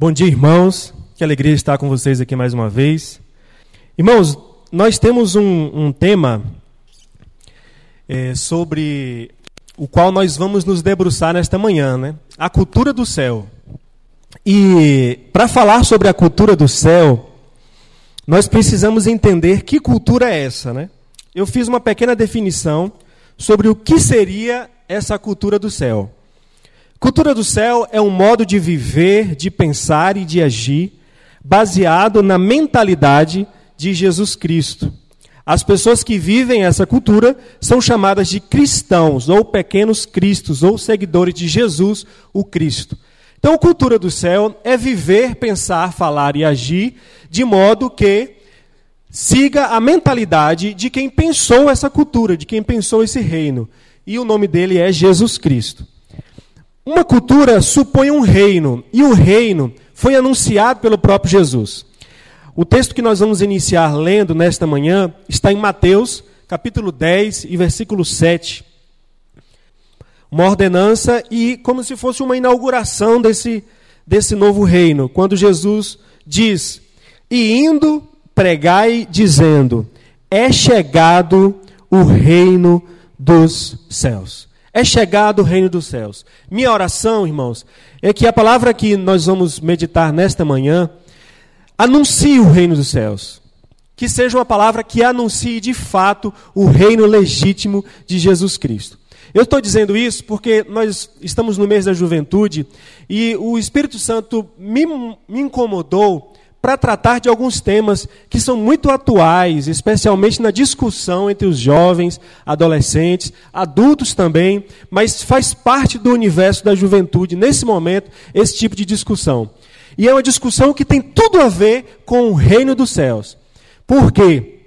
Bom dia, irmãos. Que alegria estar com vocês aqui mais uma vez. Irmãos, nós temos um, um tema é, sobre o qual nós vamos nos debruçar nesta manhã, né? A cultura do céu. E para falar sobre a cultura do céu, nós precisamos entender que cultura é essa, né? Eu fiz uma pequena definição sobre o que seria essa cultura do céu. Cultura do céu é um modo de viver, de pensar e de agir baseado na mentalidade de Jesus Cristo. As pessoas que vivem essa cultura são chamadas de cristãos, ou pequenos cristos, ou seguidores de Jesus, o Cristo. Então, cultura do céu é viver, pensar, falar e agir de modo que siga a mentalidade de quem pensou essa cultura, de quem pensou esse reino. E o nome dele é Jesus Cristo. Uma cultura supõe um reino, e o reino foi anunciado pelo próprio Jesus. O texto que nós vamos iniciar lendo nesta manhã está em Mateus, capítulo 10 e versículo 7. Uma ordenança e como se fosse uma inauguração desse, desse novo reino, quando Jesus diz: E indo, pregai, dizendo: É chegado o reino dos céus é chegado o reino dos céus. Minha oração, irmãos, é que a palavra que nós vamos meditar nesta manhã anuncie o reino dos céus. Que seja uma palavra que anuncie de fato o reino legítimo de Jesus Cristo. Eu estou dizendo isso porque nós estamos no mês da juventude e o Espírito Santo me, me incomodou para tratar de alguns temas que são muito atuais, especialmente na discussão entre os jovens, adolescentes, adultos também, mas faz parte do universo da juventude, nesse momento, esse tipo de discussão. E é uma discussão que tem tudo a ver com o reino dos céus. Por quê?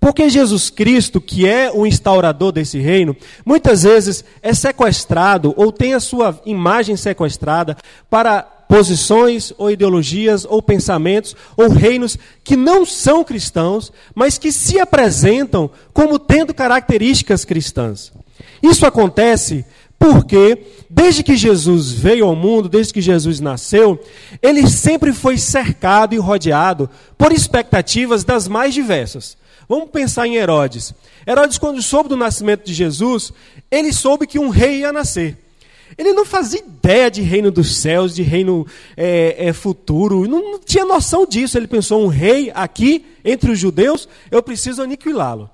Porque Jesus Cristo, que é o instaurador desse reino, muitas vezes é sequestrado ou tem a sua imagem sequestrada para posições ou ideologias ou pensamentos ou reinos que não são cristãos, mas que se apresentam como tendo características cristãs. Isso acontece porque, desde que Jesus veio ao mundo, desde que Jesus nasceu, ele sempre foi cercado e rodeado por expectativas das mais diversas. Vamos pensar em Herodes. Herodes, quando soube do nascimento de Jesus, ele soube que um rei ia nascer. Ele não fazia ideia de reino dos céus, de reino é, é, futuro, não, não tinha noção disso. Ele pensou: um rei aqui entre os judeus, eu preciso aniquilá-lo.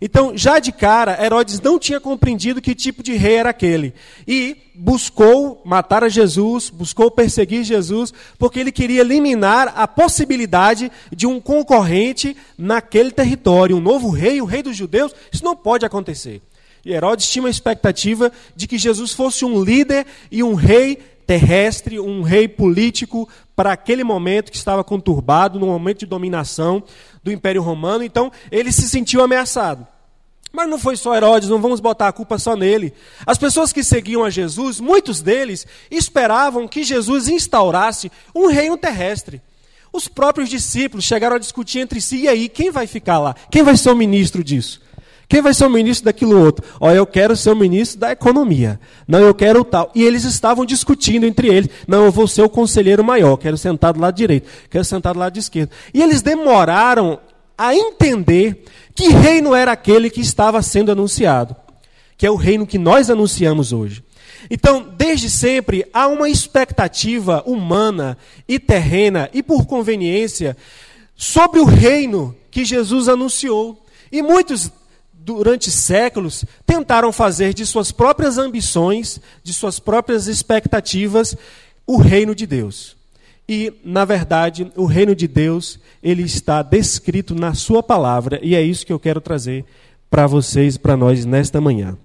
Então, já de cara, Herodes não tinha compreendido que tipo de rei era aquele. E buscou matar a Jesus, buscou perseguir Jesus, porque ele queria eliminar a possibilidade de um concorrente naquele território. Um novo rei, o rei dos judeus, isso não pode acontecer. E Herodes tinha uma expectativa de que Jesus fosse um líder e um rei terrestre, um rei político para aquele momento que estava conturbado, no momento de dominação do Império Romano. Então, ele se sentiu ameaçado. Mas não foi só Herodes, não vamos botar a culpa só nele. As pessoas que seguiam a Jesus, muitos deles esperavam que Jesus instaurasse um reino terrestre. Os próprios discípulos chegaram a discutir entre si, e aí, quem vai ficar lá? Quem vai ser o ministro disso? Quem vai ser o ministro daquilo outro? Ó, eu quero ser o ministro da economia. Não, eu quero o tal. E eles estavam discutindo entre eles. Não, eu vou ser o conselheiro maior. Quero sentar do lado direito. Quero sentar do lado esquerdo. E eles demoraram a entender que reino era aquele que estava sendo anunciado. Que é o reino que nós anunciamos hoje. Então, desde sempre, há uma expectativa humana e terrena, e por conveniência, sobre o reino que Jesus anunciou. E muitos durante séculos, tentaram fazer de suas próprias ambições, de suas próprias expectativas, o reino de Deus. E, na verdade, o reino de Deus, ele está descrito na sua palavra, e é isso que eu quero trazer para vocês, para nós nesta manhã.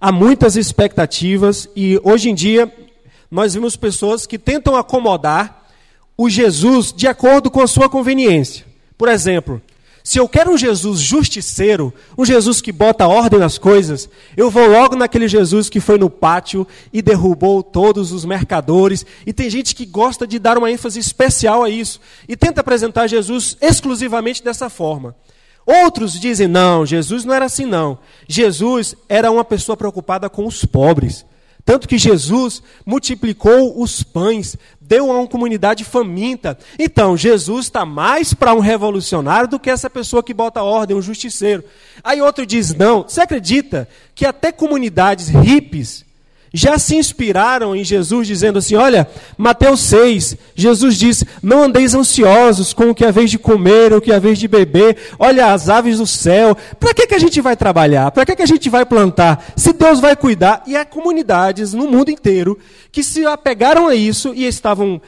Há muitas expectativas e hoje em dia nós vemos pessoas que tentam acomodar o Jesus de acordo com a sua conveniência. Por exemplo, se eu quero um Jesus justiceiro, um Jesus que bota ordem nas coisas, eu vou logo naquele Jesus que foi no pátio e derrubou todos os mercadores. E tem gente que gosta de dar uma ênfase especial a isso e tenta apresentar Jesus exclusivamente dessa forma. Outros dizem: não, Jesus não era assim, não. Jesus era uma pessoa preocupada com os pobres. Tanto que Jesus multiplicou os pães, deu a uma comunidade faminta. Então, Jesus está mais para um revolucionário do que essa pessoa que bota ordem, um justiceiro. Aí outro diz: não. Você acredita que até comunidades hippies já se inspiraram em Jesus, dizendo assim: olha, Mateus 6, Jesus diz: não andeis ansiosos com o que é vez de comer, o que é vez de beber, olha as aves do céu. Para que, que a gente vai trabalhar? Para que, que a gente vai plantar? Se Deus vai cuidar. E há comunidades no mundo inteiro que se apegaram a isso e estavam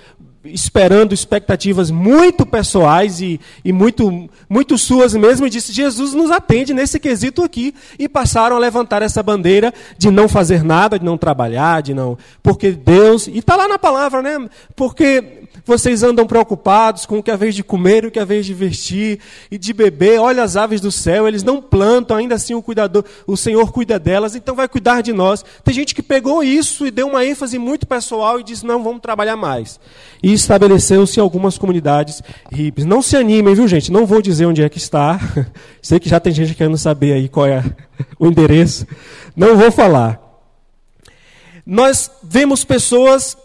esperando expectativas muito pessoais e, e muito, muito suas mesmo, e disse: Jesus nos atende nesse quesito aqui. E passaram a levantar essa bandeira de não fazer nada, de não trabalhar, de não. Porque Deus. E está lá na palavra, né? Porque vocês andam preocupados com o que é vez de comer, o que é vez de vestir e de beber. Olha as aves do céu, eles não plantam, ainda assim o cuidador, o Senhor cuida delas, então vai cuidar de nós. Tem gente que pegou isso e deu uma ênfase muito pessoal e disse: não, vamos trabalhar mais. E estabeleceu-se algumas comunidades hippies. Não se animem, viu, gente? Não vou dizer onde é que está. Sei que já tem gente querendo saber aí qual é o endereço. Não vou falar. Nós vemos pessoas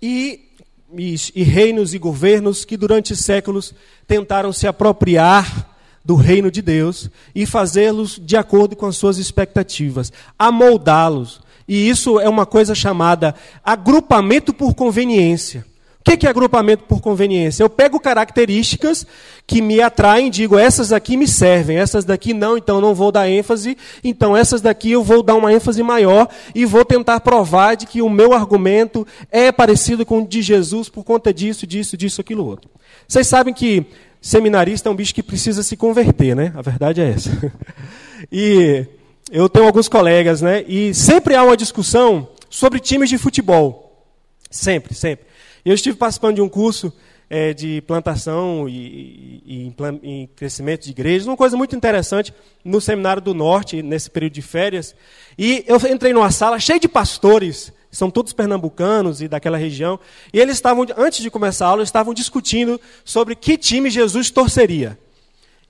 e e, e reinos e governos que durante séculos tentaram se apropriar do reino de Deus e fazê-los de acordo com as suas expectativas, amoldá-los. E isso é uma coisa chamada agrupamento por conveniência. O que é agrupamento por conveniência? Eu pego características que me atraem, digo, essas aqui me servem, essas daqui não, então não vou dar ênfase, então essas daqui eu vou dar uma ênfase maior e vou tentar provar de que o meu argumento é parecido com o de Jesus por conta disso, disso, disso, aquilo outro. Vocês sabem que seminarista é um bicho que precisa se converter, né? A verdade é essa. E eu tenho alguns colegas, né? E sempre há uma discussão sobre times de futebol. Sempre, sempre. Eu estive participando de um curso é, de plantação e, e, e, crescimento de igrejas, uma coisa muito interessante no Seminário do Norte, nesse período de férias. E eu entrei numa sala cheia de pastores, são todos pernambucanos e daquela região, e eles estavam, antes de começar a aula, estavam discutindo sobre que time Jesus torceria.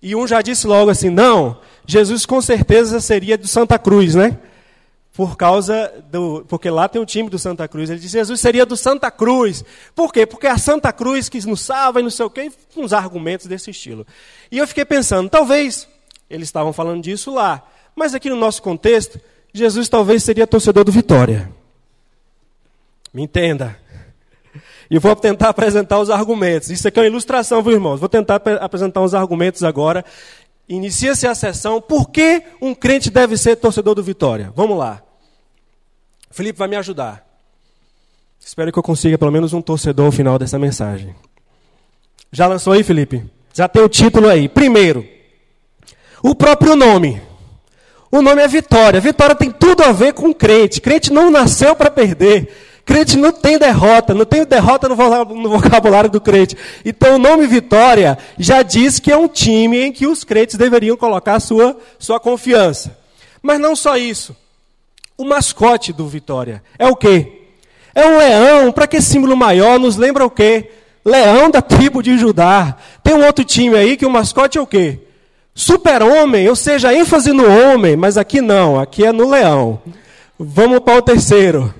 E um já disse logo assim: não, Jesus com certeza seria do Santa Cruz, né? Por causa do. Porque lá tem um time do Santa Cruz. Ele disse: Jesus seria do Santa Cruz. Por quê? Porque é a Santa Cruz que nos salva e não sei o quê, uns argumentos desse estilo. E eu fiquei pensando, talvez eles estavam falando disso lá, mas aqui no nosso contexto, Jesus talvez seria torcedor do Vitória. Me entenda. E vou tentar apresentar os argumentos. Isso aqui é uma ilustração, viu, irmãos? Vou tentar apresentar os argumentos agora Inicia-se a sessão. Por que um crente deve ser torcedor do Vitória? Vamos lá. Felipe vai me ajudar. Espero que eu consiga pelo menos um torcedor ao final dessa mensagem. Já lançou aí, Felipe? Já tem o título aí. Primeiro, o próprio nome. O nome é Vitória. Vitória tem tudo a ver com crente. Crente não nasceu para perder. Crente não tem derrota, não tem derrota no vocabulário do crente. Então o nome Vitória já diz que é um time em que os crentes deveriam colocar sua, sua confiança. Mas não só isso. O mascote do Vitória é o quê? É um leão, para que símbolo maior? Nos lembra o quê? Leão da tribo de Judá. Tem um outro time aí que o mascote é o quê? Super-homem, ou seja, ênfase no homem, mas aqui não, aqui é no leão. Vamos para o terceiro.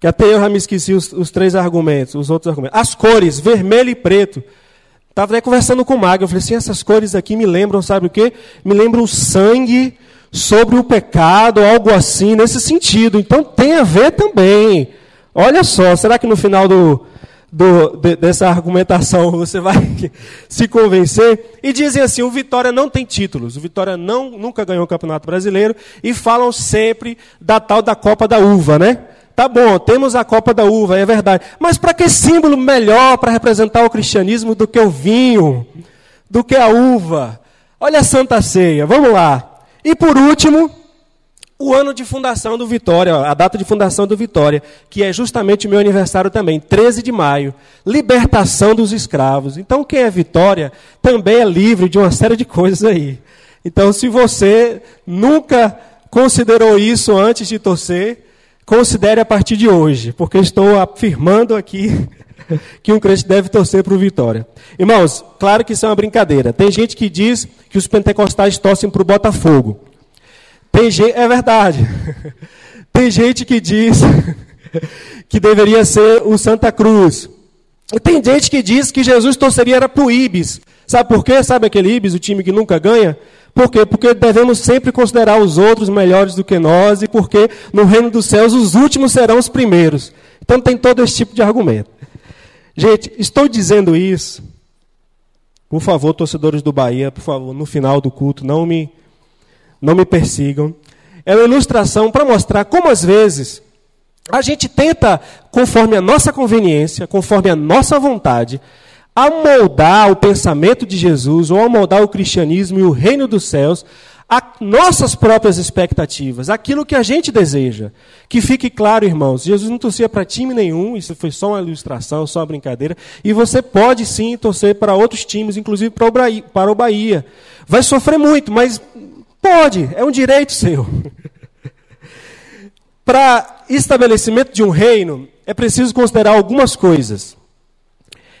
Que até eu já me esqueci os, os três argumentos, os outros argumentos. As cores, vermelho e preto. Estava até conversando com o Mago, eu falei assim, essas cores aqui me lembram, sabe o quê? Me lembram o sangue sobre o pecado, algo assim, nesse sentido. Então tem a ver também. Olha só, será que no final do, do, de, dessa argumentação você vai se convencer? E dizem assim: o Vitória não tem títulos, o Vitória não, nunca ganhou o Campeonato Brasileiro, e falam sempre da tal da Copa da Uva, né? Tá bom, temos a Copa da Uva, é verdade. Mas para que símbolo melhor para representar o cristianismo do que o vinho, do que a uva? Olha a Santa Ceia, vamos lá. E por último, o ano de fundação do Vitória, a data de fundação do Vitória, que é justamente o meu aniversário também, 13 de maio, libertação dos escravos. Então, quem é Vitória também é livre de uma série de coisas aí. Então, se você nunca considerou isso antes de torcer, considere a partir de hoje, porque estou afirmando aqui que um crente deve torcer para o Vitória. Irmãos, claro que isso é uma brincadeira. Tem gente que diz que os pentecostais torcem para o Botafogo. Tem gente, é verdade. Tem gente que diz que deveria ser o Santa Cruz. Tem gente que diz que Jesus torceria para o Ibis. Sabe por quê? Sabe aquele Ibis, o time que nunca ganha? Por quê? Porque devemos sempre considerar os outros melhores do que nós e porque no reino dos céus os últimos serão os primeiros. Então tem todo esse tipo de argumento. Gente, estou dizendo isso. Por favor, torcedores do Bahia, por favor, no final do culto, não me, não me persigam. É uma ilustração para mostrar como às vezes a gente tenta, conforme a nossa conveniência, conforme a nossa vontade, amoldar o pensamento de Jesus ou amoldar o cristianismo e o reino dos céus a nossas próprias expectativas, aquilo que a gente deseja. Que fique claro, irmãos, Jesus não torcia para time nenhum, isso foi só uma ilustração, só uma brincadeira, e você pode sim torcer para outros times, inclusive. Para o Bahia. Vai sofrer muito, mas pode, é um direito seu. para estabelecimento de um reino, é preciso considerar algumas coisas.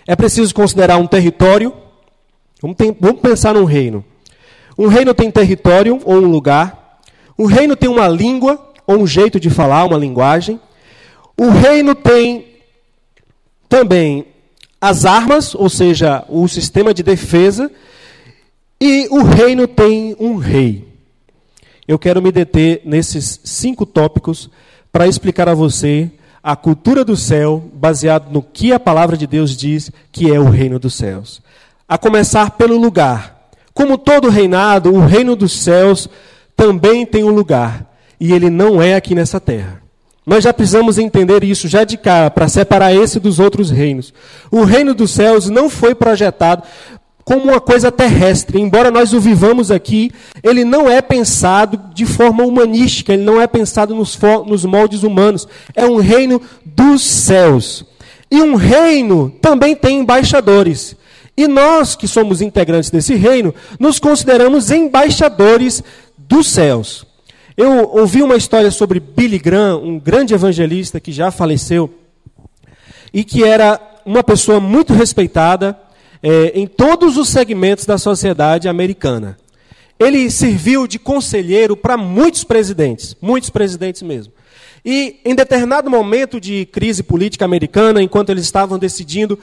É preciso considerar um território. Vamos, vamos pensar num reino. Um reino tem território ou um lugar. Um reino tem uma língua ou um jeito de falar, uma linguagem. O reino tem também as armas, ou seja, o sistema de defesa. E o reino tem um rei. Eu quero me deter nesses cinco tópicos para explicar a você a cultura do céu, baseado no que a palavra de Deus diz que é o reino dos céus. A começar pelo lugar. Como todo reinado, o reino dos céus também tem um lugar, e ele não é aqui nessa terra. Nós já precisamos entender isso já de cara, para separar esse dos outros reinos. O reino dos céus não foi projetado como uma coisa terrestre. Embora nós o vivamos aqui, ele não é pensado de forma humanística, ele não é pensado nos, nos moldes humanos. É um reino dos céus. E um reino também tem embaixadores. E nós, que somos integrantes desse reino, nos consideramos embaixadores dos céus. Eu ouvi uma história sobre Billy Graham, um grande evangelista que já faleceu, e que era uma pessoa muito respeitada é, em todos os segmentos da sociedade americana. Ele serviu de conselheiro para muitos presidentes, muitos presidentes mesmo. E em determinado momento de crise política americana, enquanto eles estavam decidindo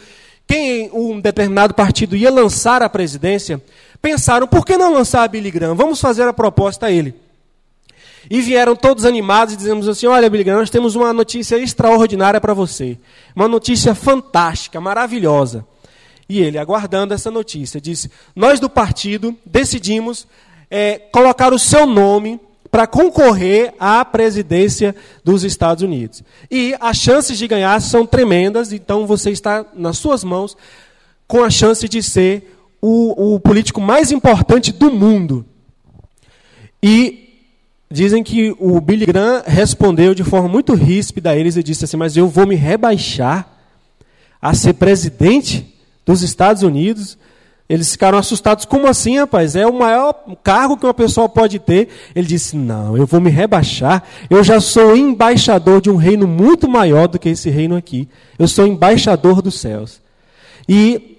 quem um determinado partido ia lançar a presidência, pensaram, por que não lançar Billy Graham? Vamos fazer a proposta a ele. E vieram todos animados e dizemos assim: Olha, Billy Graham, nós temos uma notícia extraordinária para você. Uma notícia fantástica, maravilhosa. E ele, aguardando essa notícia, disse: Nós do partido decidimos é, colocar o seu nome para concorrer à presidência dos Estados Unidos. E as chances de ganhar são tremendas, então você está nas suas mãos com a chance de ser o, o político mais importante do mundo. E dizem que o Billy Graham respondeu de forma muito ríspida a eles e disse assim: Mas eu vou me rebaixar a ser presidente dos Estados Unidos eles ficaram assustados. Como assim, rapaz? É o maior cargo que uma pessoa pode ter. Ele disse: Não, eu vou me rebaixar. Eu já sou embaixador de um reino muito maior do que esse reino aqui. Eu sou embaixador dos céus. E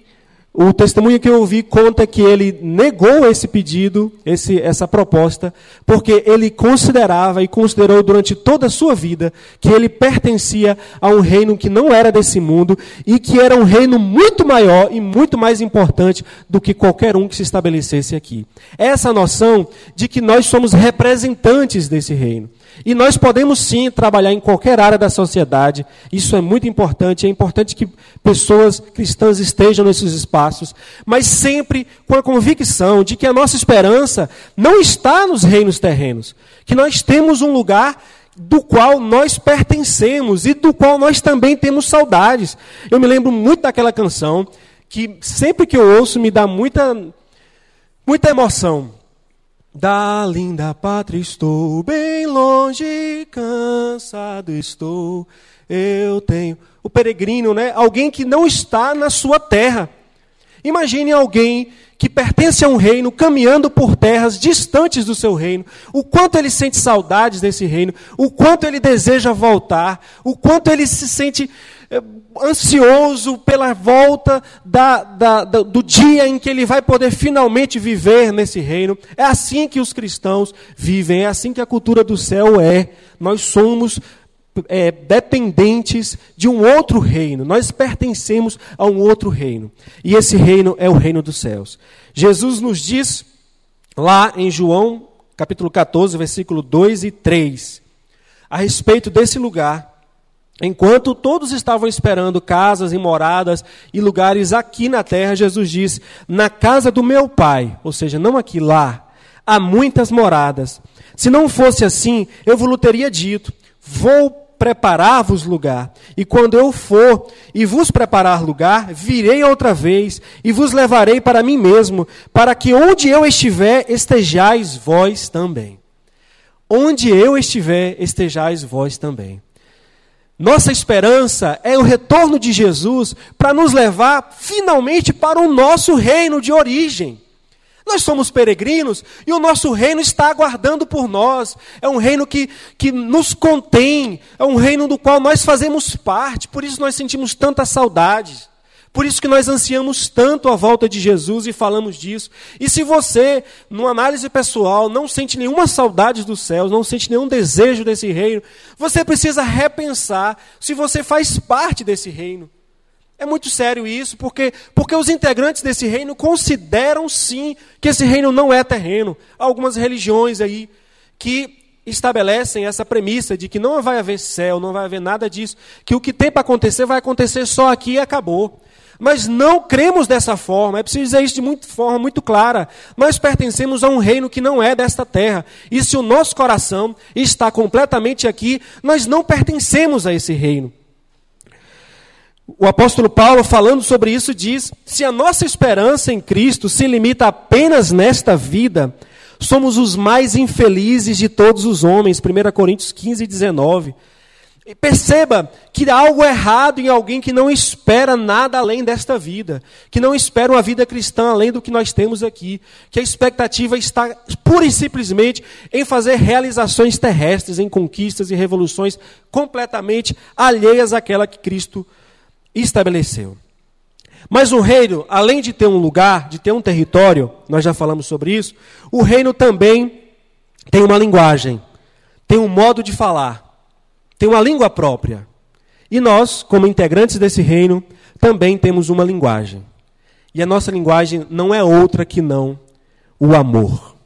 o testemunho que eu ouvi conta que ele negou esse pedido, esse, essa proposta, porque ele considerava e considerou durante toda a sua vida que ele pertencia a um reino que não era desse mundo e que era um reino muito maior e muito mais importante do que qualquer um que se estabelecesse aqui. Essa noção de que nós somos representantes desse reino. E nós podemos sim trabalhar em qualquer área da sociedade, isso é muito importante, é importante que pessoas cristãs estejam nesses espaços, mas sempre com a convicção de que a nossa esperança não está nos reinos terrenos, que nós temos um lugar do qual nós pertencemos e do qual nós também temos saudades. Eu me lembro muito daquela canção que sempre que eu ouço me dá muita muita emoção. Da linda pátria estou bem longe, cansado estou. Eu tenho o peregrino, né? Alguém que não está na sua terra. Imagine alguém que pertence a um reino, caminhando por terras distantes do seu reino, o quanto ele sente saudades desse reino, o quanto ele deseja voltar, o quanto ele se sente eh, ansioso pela volta da, da, da, do dia em que ele vai poder finalmente viver nesse reino. É assim que os cristãos vivem, é assim que a cultura do céu é. Nós somos é, dependentes de um outro reino. Nós pertencemos a um outro reino. E esse reino é o reino dos céus. Jesus nos diz lá em João, capítulo 14, versículo 2 e 3, a respeito desse lugar. Enquanto todos estavam esperando casas e moradas e lugares aqui na terra, Jesus diz: Na casa do meu pai, ou seja, não aqui, lá, há muitas moradas. Se não fosse assim, eu vos teria dito: Vou preparar-vos lugar. E quando eu for e vos preparar lugar, virei outra vez e vos levarei para mim mesmo, para que onde eu estiver, estejais vós também. Onde eu estiver, estejais vós também. Nossa esperança é o retorno de Jesus para nos levar finalmente para o nosso reino de origem. Nós somos peregrinos e o nosso reino está aguardando por nós. É um reino que, que nos contém, é um reino do qual nós fazemos parte, por isso nós sentimos tanta saudade. Por isso que nós ansiamos tanto a volta de Jesus e falamos disso. E se você, numa análise pessoal, não sente nenhuma saudade dos céus, não sente nenhum desejo desse reino, você precisa repensar se você faz parte desse reino. É muito sério isso, porque, porque os integrantes desse reino consideram sim que esse reino não é terreno. Há algumas religiões aí que estabelecem essa premissa de que não vai haver céu, não vai haver nada disso, que o que tem para acontecer vai acontecer só aqui e acabou. Mas não cremos dessa forma, é preciso dizer isso de muito, forma muito clara. Nós pertencemos a um reino que não é desta terra. E se o nosso coração está completamente aqui, nós não pertencemos a esse reino. O apóstolo Paulo, falando sobre isso, diz: se a nossa esperança em Cristo se limita apenas nesta vida, somos os mais infelizes de todos os homens. 1 Coríntios 15, 19. E perceba que há algo errado em alguém que não espera nada além desta vida, que não espera uma vida cristã além do que nós temos aqui, que a expectativa está pura e simplesmente em fazer realizações terrestres, em conquistas e revoluções completamente alheias àquela que Cristo estabeleceu. Mas o reino, além de ter um lugar, de ter um território, nós já falamos sobre isso, o reino também tem uma linguagem, tem um modo de falar, tem uma língua própria. E nós, como integrantes desse reino, também temos uma linguagem. E a nossa linguagem não é outra que não o amor.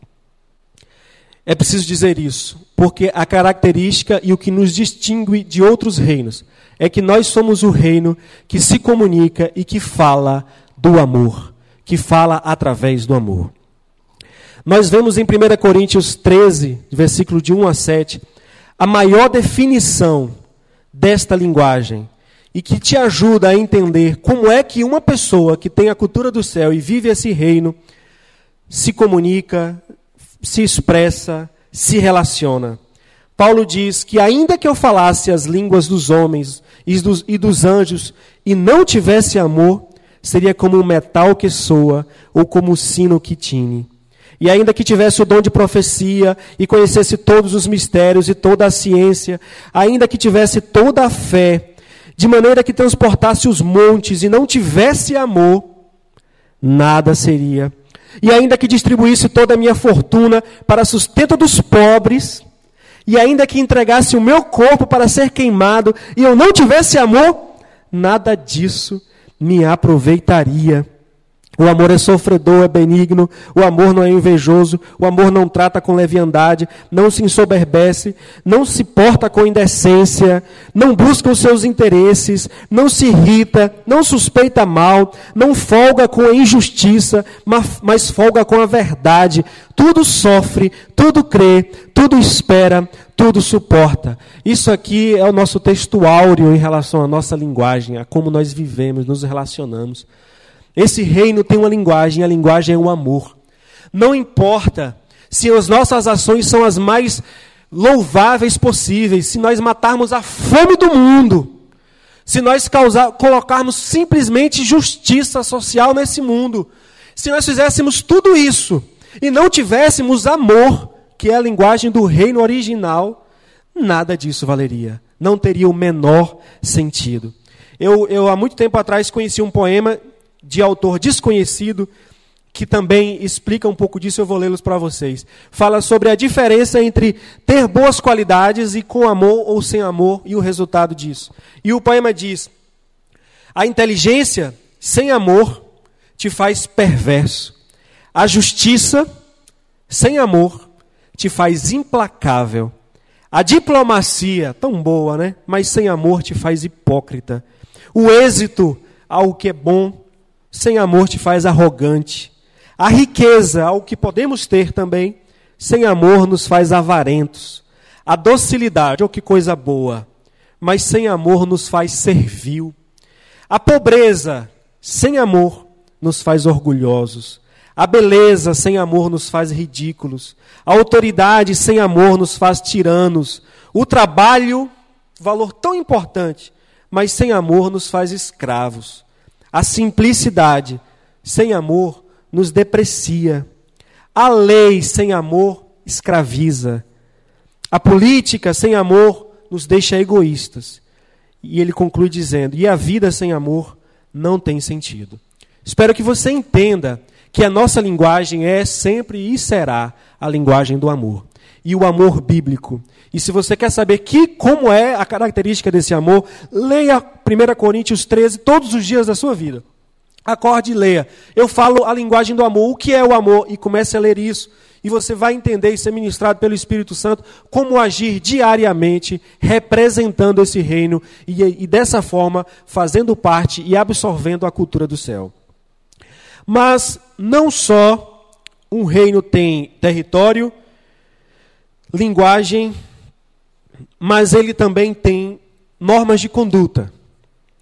É preciso dizer isso, porque a característica e o que nos distingue de outros reinos é que nós somos o reino que se comunica e que fala do amor, que fala através do amor. Nós vemos em 1 Coríntios 13, versículo de 1 a 7, a maior definição desta linguagem e que te ajuda a entender como é que uma pessoa que tem a cultura do céu e vive esse reino se comunica, se expressa, se relaciona. Paulo diz que, ainda que eu falasse as línguas dos homens e dos, e dos anjos e não tivesse amor, seria como um metal que soa ou como um sino que tine. E ainda que tivesse o dom de profecia e conhecesse todos os mistérios e toda a ciência, ainda que tivesse toda a fé, de maneira que transportasse os montes e não tivesse amor, nada seria. E ainda que distribuísse toda a minha fortuna para sustento dos pobres, e ainda que entregasse o meu corpo para ser queimado e eu não tivesse amor, nada disso me aproveitaria. O amor é sofredor, é benigno, o amor não é invejoso, o amor não trata com leviandade, não se ensoberbece, não se porta com indecência, não busca os seus interesses, não se irrita, não suspeita mal, não folga com a injustiça, mas folga com a verdade. Tudo sofre, tudo crê, tudo espera, tudo suporta. Isso aqui é o nosso texto áureo em relação à nossa linguagem, a como nós vivemos, nos relacionamos. Esse reino tem uma linguagem, a linguagem é o amor. Não importa se as nossas ações são as mais louváveis possíveis, se nós matarmos a fome do mundo, se nós causar, colocarmos simplesmente justiça social nesse mundo, Se nós fizéssemos tudo isso e não tivéssemos amor, que é a linguagem do reino original, nada disso valeria. Não teria o menor sentido. Eu, eu há muito tempo atrás conheci um poema de autor desconhecido que também explica um pouco disso, eu vou lê-los para vocês. Fala sobre a diferença entre ter boas qualidades e com amor ou sem amor e o resultado disso. E o poema diz: A inteligência sem amor te faz perverso. A justiça sem amor te faz implacável. A diplomacia, tão boa, né? Mas sem amor te faz hipócrita. O êxito ao que é bom, sem amor te faz arrogante. A riqueza, ao que podemos ter também, sem amor nos faz avarentos. A docilidade, oh que coisa boa, mas sem amor nos faz servil. A pobreza, sem amor, nos faz orgulhosos. A beleza sem amor nos faz ridículos. A autoridade sem amor nos faz tiranos. O trabalho, valor tão importante, mas sem amor nos faz escravos. A simplicidade sem amor nos deprecia. A lei sem amor escraviza. A política sem amor nos deixa egoístas. E ele conclui dizendo: e a vida sem amor não tem sentido. Espero que você entenda que a nossa linguagem é sempre e será a linguagem do amor. E o amor bíblico. E se você quer saber que, como é a característica desse amor, leia 1 Coríntios 13 todos os dias da sua vida. Acorde e leia. Eu falo a linguagem do amor. O que é o amor? E comece a ler isso. E você vai entender e ser ministrado pelo Espírito Santo como agir diariamente, representando esse reino e, e dessa forma fazendo parte e absorvendo a cultura do céu. Mas não só um reino tem território, linguagem, mas ele também tem normas de conduta.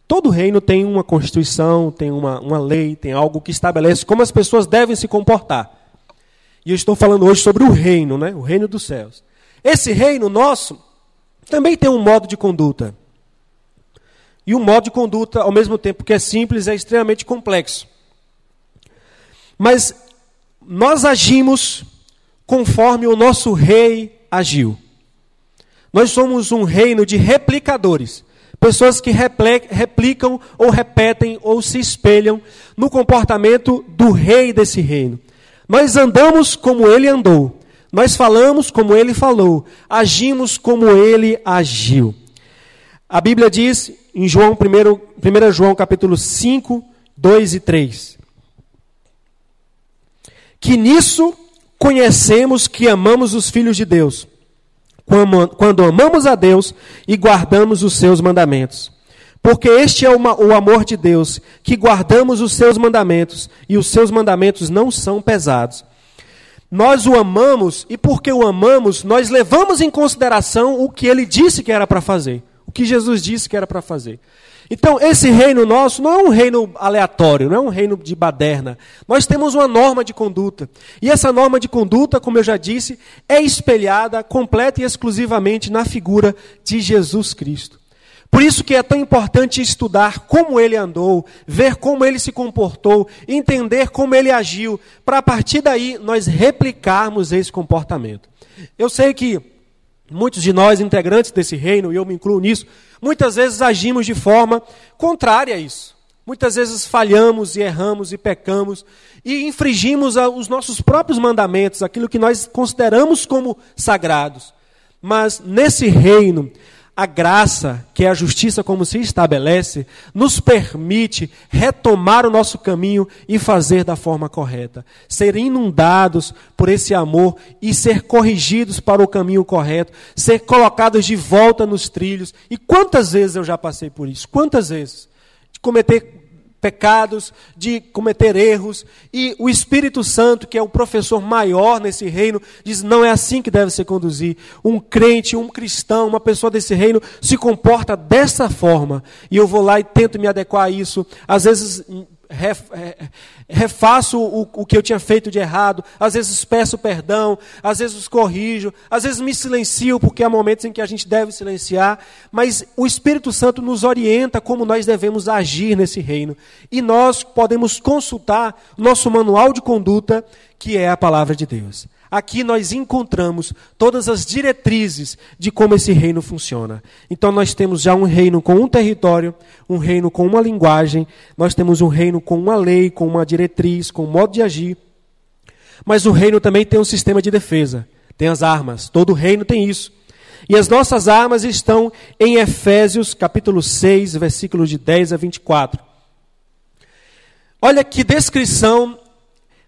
Todo reino tem uma constituição, tem uma, uma lei, tem algo que estabelece como as pessoas devem se comportar. E eu estou falando hoje sobre o reino, né? o reino dos céus. Esse reino nosso também tem um modo de conduta. E um modo de conduta, ao mesmo tempo que é simples, é extremamente complexo. Mas nós agimos conforme o nosso rei agiu. Nós somos um reino de replicadores. Pessoas que replicam ou repetem ou se espelham no comportamento do rei desse reino. Nós andamos como ele andou. Nós falamos como ele falou. Agimos como ele agiu. A Bíblia diz em João 1, 1 João capítulo 5, 2 e 3. Que nisso conhecemos que amamos os filhos de Deus quando amamos a Deus e guardamos os seus mandamentos. Porque este é o amor de Deus, que guardamos os seus mandamentos, e os seus mandamentos não são pesados. Nós o amamos, e porque o amamos, nós levamos em consideração o que ele disse que era para fazer, o que Jesus disse que era para fazer. Então, esse reino nosso não é um reino aleatório, não é um reino de baderna. Nós temos uma norma de conduta. E essa norma de conduta, como eu já disse, é espelhada completa e exclusivamente na figura de Jesus Cristo. Por isso que é tão importante estudar como ele andou, ver como ele se comportou, entender como ele agiu, para a partir daí nós replicarmos esse comportamento. Eu sei que muitos de nós, integrantes desse reino, e eu me incluo nisso, Muitas vezes agimos de forma contrária a isso. Muitas vezes falhamos e erramos e pecamos e infringimos os nossos próprios mandamentos, aquilo que nós consideramos como sagrados. Mas nesse reino, a graça, que é a justiça como se estabelece, nos permite retomar o nosso caminho e fazer da forma correta. Ser inundados por esse amor e ser corrigidos para o caminho correto, ser colocados de volta nos trilhos. E quantas vezes eu já passei por isso? Quantas vezes? De cometer pecados, de cometer erros, e o Espírito Santo, que é o professor maior nesse reino, diz: não é assim que deve se conduzir. Um crente, um cristão, uma pessoa desse reino se comporta dessa forma, e eu vou lá e tento me adequar a isso. Às vezes refaço o, o que eu tinha feito de errado, às vezes peço perdão, às vezes corrijo, às vezes me silencio, porque há momentos em que a gente deve silenciar, mas o Espírito Santo nos orienta como nós devemos agir nesse reino. E nós podemos consultar nosso manual de conduta, que é a palavra de Deus. Aqui nós encontramos todas as diretrizes de como esse reino funciona. Então nós temos já um reino com um território, um reino com uma linguagem, nós temos um reino com uma lei, com uma diretriz, com um modo de agir. Mas o reino também tem um sistema de defesa, tem as armas. Todo reino tem isso. E as nossas armas estão em Efésios capítulo 6, versículos de 10 a 24. Olha que descrição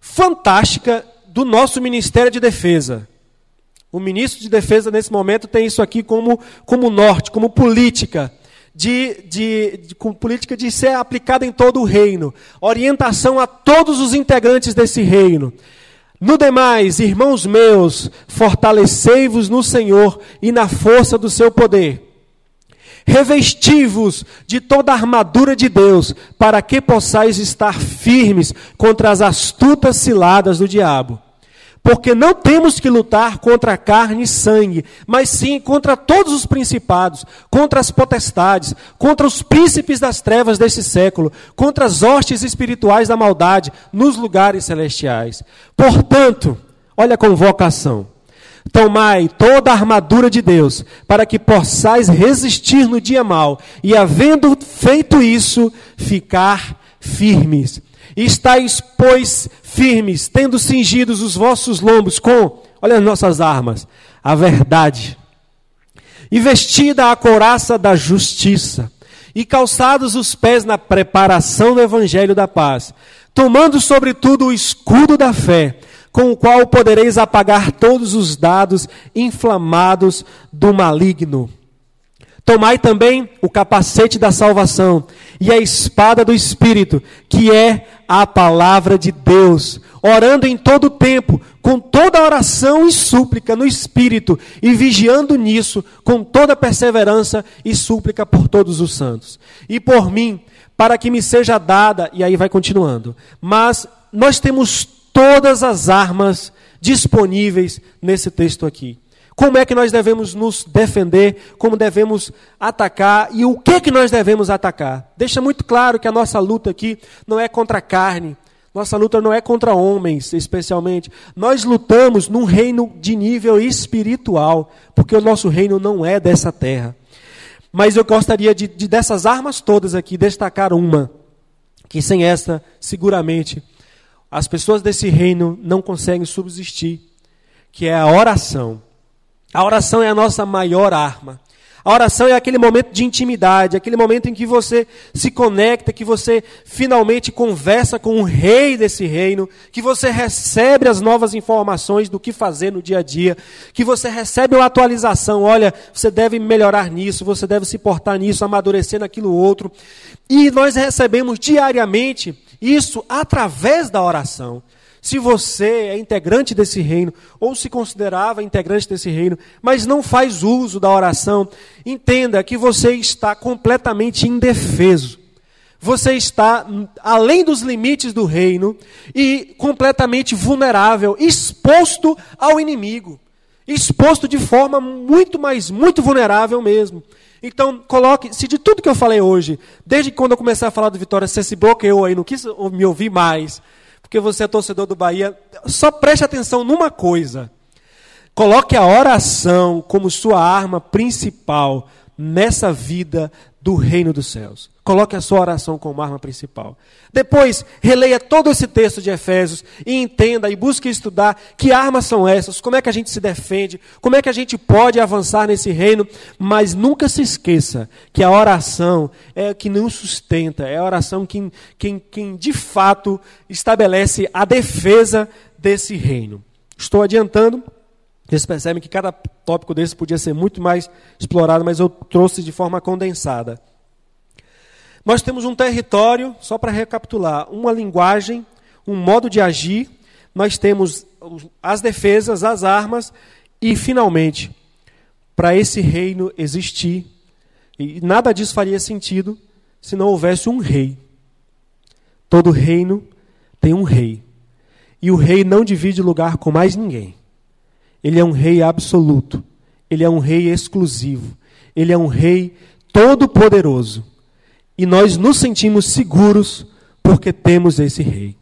fantástica do nosso Ministério de Defesa. O ministro de Defesa, nesse momento, tem isso aqui como, como norte, como política. De, de, de, com política de ser aplicada em todo o reino, orientação a todos os integrantes desse reino. No demais, irmãos meus, fortalecei-vos no Senhor e na força do seu poder. Revesti-vos de toda a armadura de Deus, para que possais estar firmes contra as astutas ciladas do diabo. Porque não temos que lutar contra carne e sangue, mas sim contra todos os principados, contra as potestades, contra os príncipes das trevas desse século, contra as hostes espirituais da maldade nos lugares celestiais. Portanto, olha a convocação. Tomai toda a armadura de Deus, para que possais resistir no dia mal, e havendo feito isso, ficar firmes. E estáis, pois, firmes, tendo cingidos os vossos lombos com, olha as nossas armas, a verdade. E vestida a couraça da justiça, e calçados os pés na preparação do evangelho da paz, tomando sobretudo o escudo da fé, com o qual podereis apagar todos os dados inflamados do maligno. Tomai também o capacete da salvação e a espada do Espírito, que é a palavra de Deus, orando em todo o tempo, com toda oração e súplica no Espírito, e vigiando nisso com toda perseverança e súplica por todos os santos. E por mim, para que me seja dada, e aí vai continuando. Mas nós temos todas as armas disponíveis nesse texto aqui. Como é que nós devemos nos defender, como devemos atacar e o que que nós devemos atacar? Deixa muito claro que a nossa luta aqui não é contra a carne, nossa luta não é contra homens, especialmente. Nós lutamos num reino de nível espiritual, porque o nosso reino não é dessa terra. Mas eu gostaria de, de dessas armas todas aqui destacar uma, que sem essa, seguramente, as pessoas desse reino não conseguem subsistir, que é a oração. A oração é a nossa maior arma. A oração é aquele momento de intimidade, aquele momento em que você se conecta, que você finalmente conversa com o rei desse reino, que você recebe as novas informações do que fazer no dia a dia, que você recebe uma atualização, olha, você deve melhorar nisso, você deve se portar nisso, amadurecer naquilo outro. E nós recebemos diariamente isso através da oração. Se você é integrante desse reino, ou se considerava integrante desse reino, mas não faz uso da oração, entenda que você está completamente indefeso. Você está além dos limites do reino e completamente vulnerável, exposto ao inimigo. Exposto de forma muito mais, muito vulnerável mesmo. Então, coloque, se de tudo que eu falei hoje, desde quando eu comecei a falar do Vitória, você se bloqueou aí, não quis me ouvir mais, porque você é torcedor do Bahia, só preste atenção numa coisa. Coloque a oração como sua arma principal nessa vida do reino dos céus. Coloque a sua oração como arma principal. Depois, releia todo esse texto de Efésios e entenda e busque estudar que armas são essas, como é que a gente se defende, como é que a gente pode avançar nesse reino, mas nunca se esqueça que a oração é que nos sustenta, é a oração que, quem, quem de fato estabelece a defesa desse reino. Estou adiantando, vocês percebem que cada tópico desse podia ser muito mais explorado, mas eu trouxe de forma condensada. Nós temos um território, só para recapitular, uma linguagem, um modo de agir, nós temos as defesas, as armas, e finalmente, para esse reino existir, e nada disso faria sentido se não houvesse um rei. Todo reino tem um rei. E o rei não divide lugar com mais ninguém. Ele é um rei absoluto. Ele é um rei exclusivo. Ele é um rei todo-poderoso. E nós nos sentimos seguros porque temos esse rei.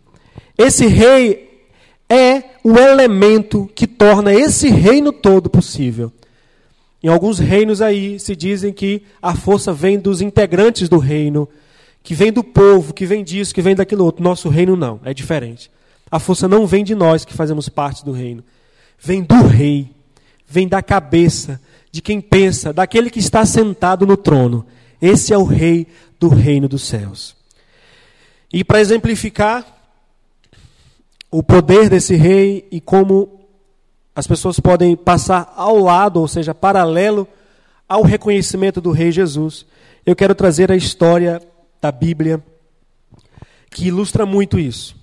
Esse rei é o elemento que torna esse reino todo possível. Em alguns reinos aí se dizem que a força vem dos integrantes do reino, que vem do povo, que vem disso, que vem daquilo outro. Nosso reino não, é diferente. A força não vem de nós que fazemos parte do reino. Vem do rei, vem da cabeça, de quem pensa, daquele que está sentado no trono. Esse é o rei do reino dos céus. E para exemplificar o poder desse rei e como as pessoas podem passar ao lado, ou seja, paralelo ao reconhecimento do Rei Jesus. Eu quero trazer a história da Bíblia que ilustra muito isso.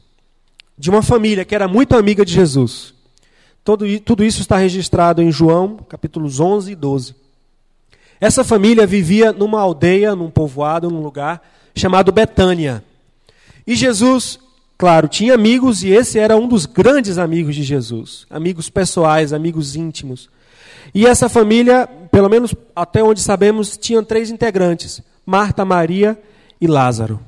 De uma família que era muito amiga de Jesus. Todo, tudo isso está registrado em João, capítulos 11 e 12. Essa família vivia numa aldeia, num povoado, num lugar chamado Betânia. E Jesus Claro, tinha amigos e esse era um dos grandes amigos de Jesus, amigos pessoais, amigos íntimos. E essa família, pelo menos até onde sabemos, tinha três integrantes: Marta, Maria e Lázaro.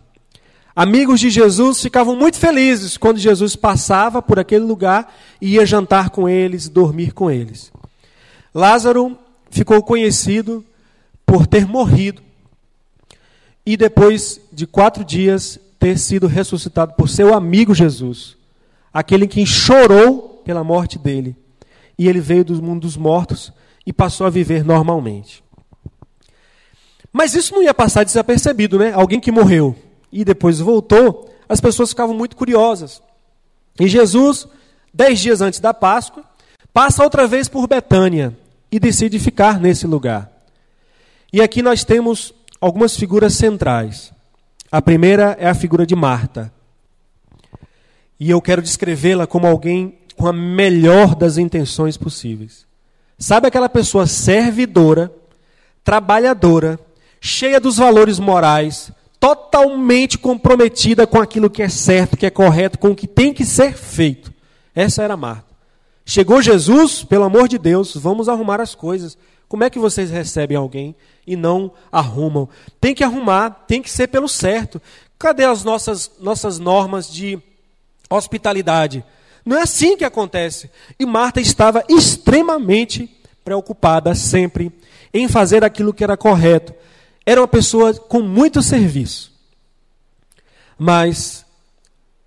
Amigos de Jesus ficavam muito felizes quando Jesus passava por aquele lugar e ia jantar com eles, dormir com eles. Lázaro ficou conhecido por ter morrido e depois de quatro dias ter sido ressuscitado por seu amigo Jesus, aquele que chorou pela morte dele. E ele veio do mundo dos mortos e passou a viver normalmente. Mas isso não ia passar desapercebido, né? Alguém que morreu e depois voltou, as pessoas ficavam muito curiosas. E Jesus, dez dias antes da Páscoa, passa outra vez por Betânia e decide ficar nesse lugar. E aqui nós temos algumas figuras centrais. A primeira é a figura de Marta. E eu quero descrevê-la como alguém com a melhor das intenções possíveis. Sabe aquela pessoa servidora, trabalhadora, cheia dos valores morais, totalmente comprometida com aquilo que é certo, que é correto, com o que tem que ser feito. Essa era Marta. Chegou Jesus, pelo amor de Deus, vamos arrumar as coisas. Como é que vocês recebem alguém e não arrumam? Tem que arrumar, tem que ser pelo certo. Cadê as nossas, nossas normas de hospitalidade? Não é assim que acontece. E Marta estava extremamente preocupada sempre em fazer aquilo que era correto. Era uma pessoa com muito serviço. Mas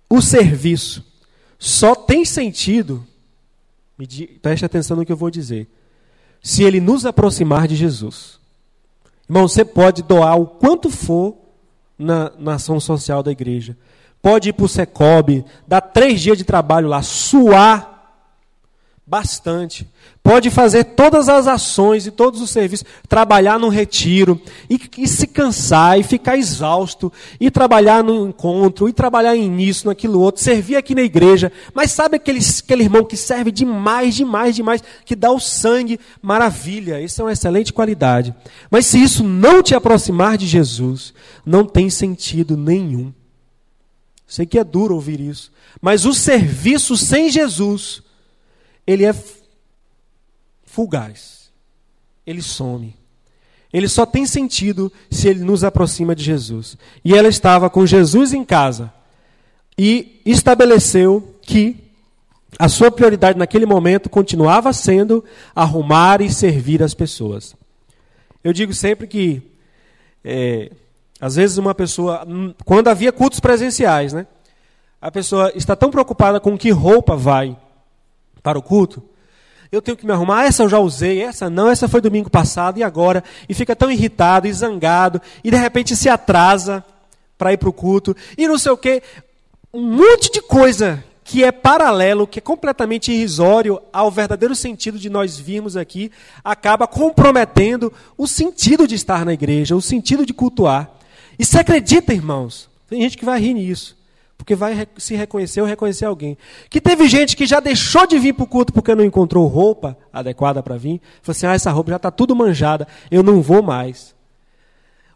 o serviço só tem sentido, preste atenção no que eu vou dizer se ele nos aproximar de Jesus. Irmão, você pode doar o quanto for na, na ação social da igreja. Pode ir para o Secob, dar três dias de trabalho lá, suar bastante. Pode fazer todas as ações e todos os serviços, trabalhar no retiro, e, e, se cansar, e ficar exausto, e trabalhar no encontro, e trabalhar nisso, naquilo outro, servir aqui na igreja. Mas sabe aquele, aquele irmão que serve demais, demais, demais, que dá o sangue? Maravilha, isso é uma excelente qualidade. Mas se isso não te aproximar de Jesus, não tem sentido nenhum. Sei que é duro ouvir isso, mas o serviço sem Jesus ele é fugaz. Ele some. Ele só tem sentido se ele nos aproxima de Jesus. E ela estava com Jesus em casa e estabeleceu que a sua prioridade naquele momento continuava sendo arrumar e servir as pessoas. Eu digo sempre que, é, às vezes, uma pessoa, quando havia cultos presenciais, né, a pessoa está tão preocupada com que roupa vai para o culto, eu tenho que me arrumar. Essa eu já usei, essa não, essa foi domingo passado e agora. E fica tão irritado e zangado e de repente se atrasa para ir para o culto e não sei o quê. Um monte de coisa que é paralelo, que é completamente irrisório ao verdadeiro sentido de nós virmos aqui, acaba comprometendo o sentido de estar na igreja, o sentido de cultuar. E se acredita, irmãos, tem gente que vai rir nisso. Porque vai se reconhecer ou reconhecer alguém. Que teve gente que já deixou de vir para o culto porque não encontrou roupa adequada para vir. Falou assim: ah, essa roupa já está tudo manjada, eu não vou mais.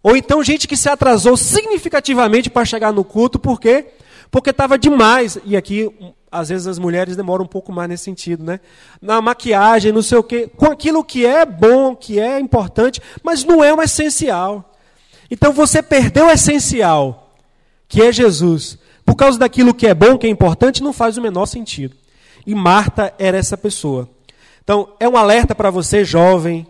Ou então gente que se atrasou significativamente para chegar no culto, por quê? Porque estava demais. E aqui, às vezes, as mulheres demoram um pouco mais nesse sentido, né? Na maquiagem, não sei o quê, com aquilo que é bom, que é importante, mas não é o essencial. Então você perdeu o essencial, que é Jesus, por causa daquilo que é bom, que é importante, não faz o menor sentido. E Marta era essa pessoa. Então, é um alerta para você, jovem,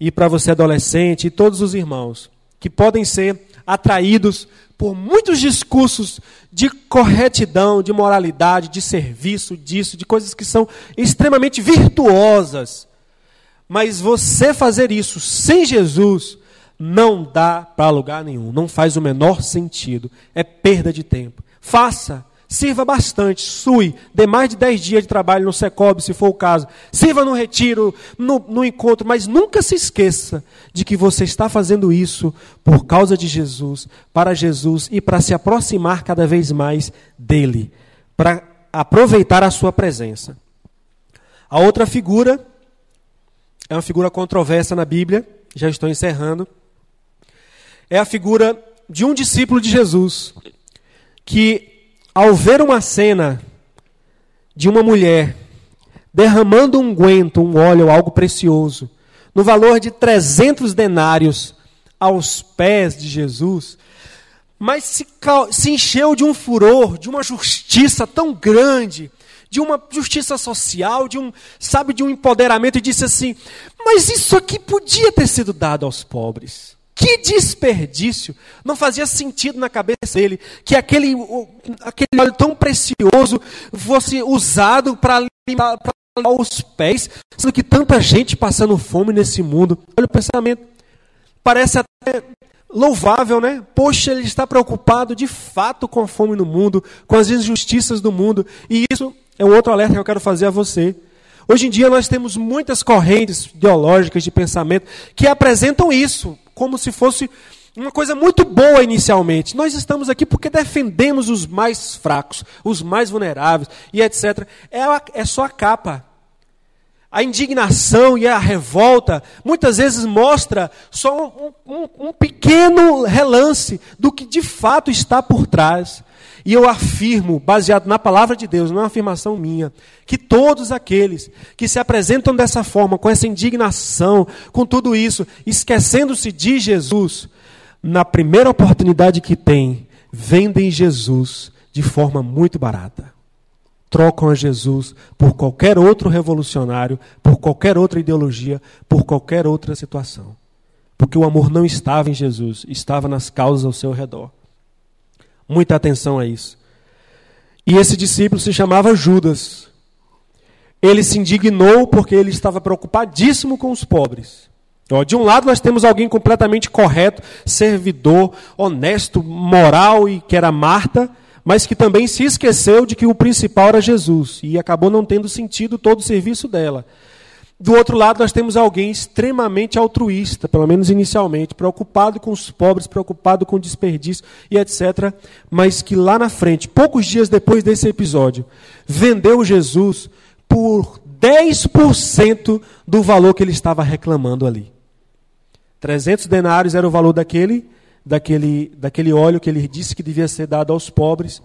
e para você, adolescente, e todos os irmãos, que podem ser atraídos por muitos discursos de corretidão, de moralidade, de serviço, disso, de coisas que são extremamente virtuosas. Mas você fazer isso sem Jesus não dá para lugar nenhum, não faz o menor sentido, é perda de tempo. Faça, sirva bastante, sue, dê mais de 10 dias de trabalho no Secob, se for o caso, sirva no retiro, no, no encontro, mas nunca se esqueça de que você está fazendo isso por causa de Jesus, para Jesus e para se aproximar cada vez mais dele, para aproveitar a sua presença. A outra figura é uma figura controversa na Bíblia, já estou encerrando é a figura de um discípulo de Jesus que, ao ver uma cena de uma mulher derramando um guento, um óleo, algo precioso, no valor de 300 denários aos pés de Jesus, mas se, se encheu de um furor, de uma justiça tão grande, de uma justiça social, de um, sabe, de um empoderamento e disse assim: "Mas isso aqui podia ter sido dado aos pobres". Que desperdício! Não fazia sentido na cabeça dele que aquele, aquele óleo tão precioso fosse usado para limpar, os pés, sendo que tanta gente passando fome nesse mundo. Olha o pensamento. Parece até louvável, né? Poxa, ele está preocupado de fato com a fome no mundo, com as injustiças do mundo. E isso é um outro alerta que eu quero fazer a você. Hoje em dia nós temos muitas correntes ideológicas de pensamento que apresentam isso como se fosse uma coisa muito boa inicialmente. Nós estamos aqui porque defendemos os mais fracos, os mais vulneráveis e etc. É, a, é só a capa. A indignação e a revolta muitas vezes mostra só um, um, um pequeno relance do que de fato está por trás. E eu afirmo, baseado na palavra de Deus, não é uma afirmação minha, que todos aqueles que se apresentam dessa forma, com essa indignação, com tudo isso, esquecendo-se de Jesus, na primeira oportunidade que tem, vendem Jesus de forma muito barata. Trocam a Jesus por qualquer outro revolucionário, por qualquer outra ideologia, por qualquer outra situação. Porque o amor não estava em Jesus, estava nas causas ao seu redor. Muita atenção a isso. E esse discípulo se chamava Judas. Ele se indignou porque ele estava preocupadíssimo com os pobres. De um lado, nós temos alguém completamente correto, servidor, honesto, moral, e que era Marta, mas que também se esqueceu de que o principal era Jesus e acabou não tendo sentido todo o serviço dela. Do outro lado, nós temos alguém extremamente altruísta, pelo menos inicialmente, preocupado com os pobres, preocupado com o desperdício e etc. Mas que lá na frente, poucos dias depois desse episódio, vendeu Jesus por 10% do valor que ele estava reclamando ali. 300 denários era o valor daquele, daquele, daquele óleo que ele disse que devia ser dado aos pobres.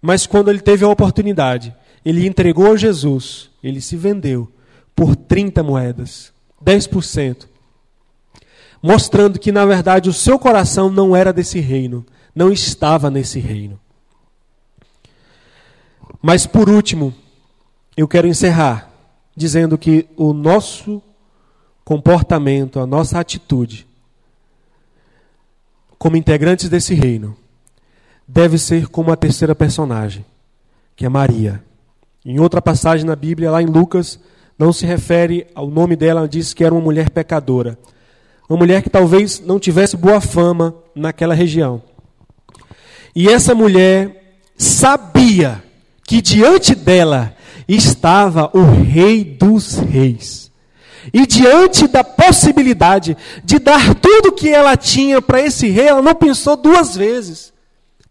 Mas quando ele teve a oportunidade, ele entregou a Jesus, ele se vendeu por 30 moedas, 10%. Mostrando que, na verdade, o seu coração não era desse reino, não estava nesse reino. Mas, por último, eu quero encerrar dizendo que o nosso comportamento, a nossa atitude, como integrantes desse reino, deve ser como a terceira personagem, que é Maria. Em outra passagem na Bíblia, lá em Lucas não se refere ao nome dela, diz que era uma mulher pecadora. Uma mulher que talvez não tivesse boa fama naquela região. E essa mulher sabia que diante dela estava o Rei dos Reis. E diante da possibilidade de dar tudo que ela tinha para esse rei, ela não pensou duas vezes.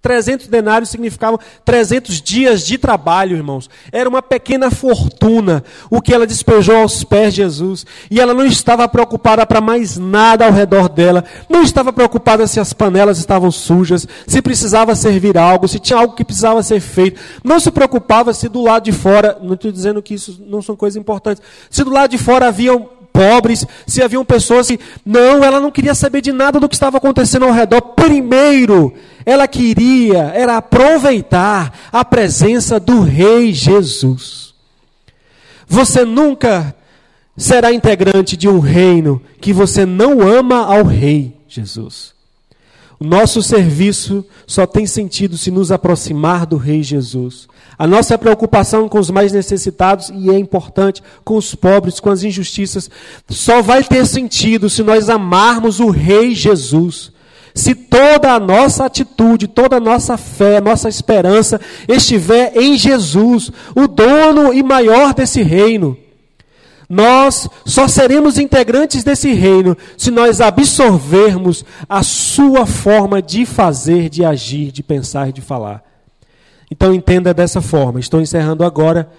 300 denários significavam 300 dias de trabalho, irmãos. Era uma pequena fortuna o que ela despejou aos pés de Jesus. E ela não estava preocupada para mais nada ao redor dela. Não estava preocupada se as panelas estavam sujas, se precisava servir algo, se tinha algo que precisava ser feito. Não se preocupava se do lado de fora, não estou dizendo que isso não são coisas importantes, se do lado de fora haviam pobres, se haviam pessoas que. Não, ela não queria saber de nada do que estava acontecendo ao redor. Primeiro, ela queria era aproveitar a presença do Rei Jesus. Você nunca será integrante de um reino que você não ama ao Rei Jesus. O nosso serviço só tem sentido se nos aproximar do Rei Jesus. A nossa preocupação com os mais necessitados, e é importante, com os pobres, com as injustiças, só vai ter sentido se nós amarmos o Rei Jesus. Se toda a nossa atitude, toda a nossa fé, nossa esperança estiver em Jesus, o dono e maior desse reino. Nós só seremos integrantes desse reino se nós absorvermos a sua forma de fazer, de agir, de pensar e de falar. Então entenda dessa forma. Estou encerrando agora,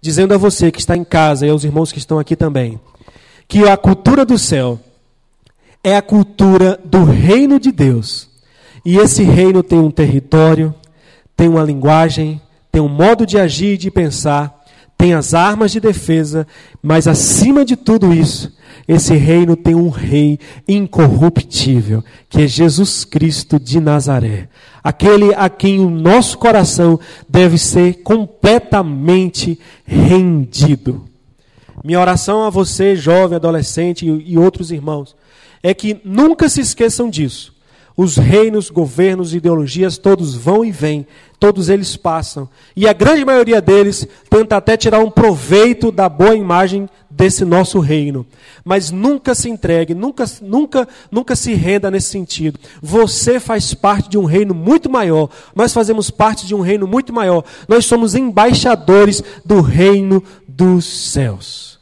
dizendo a você que está em casa e aos irmãos que estão aqui também, que a cultura do céu é a cultura do reino de Deus. E esse reino tem um território, tem uma linguagem, tem um modo de agir e de pensar tem as armas de defesa, mas acima de tudo isso, esse reino tem um rei incorruptível, que é Jesus Cristo de Nazaré. Aquele a quem o nosso coração deve ser completamente rendido. Minha oração a você, jovem, adolescente e outros irmãos, é que nunca se esqueçam disso. Os reinos, governos, ideologias, todos vão e vêm, todos eles passam. E a grande maioria deles tenta até tirar um proveito da boa imagem desse nosso reino. Mas nunca se entregue, nunca, nunca, nunca se renda nesse sentido. Você faz parte de um reino muito maior. Nós fazemos parte de um reino muito maior. Nós somos embaixadores do reino dos céus.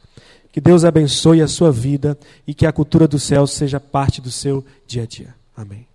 Que Deus abençoe a sua vida e que a cultura dos céus seja parte do seu dia a dia. Amém.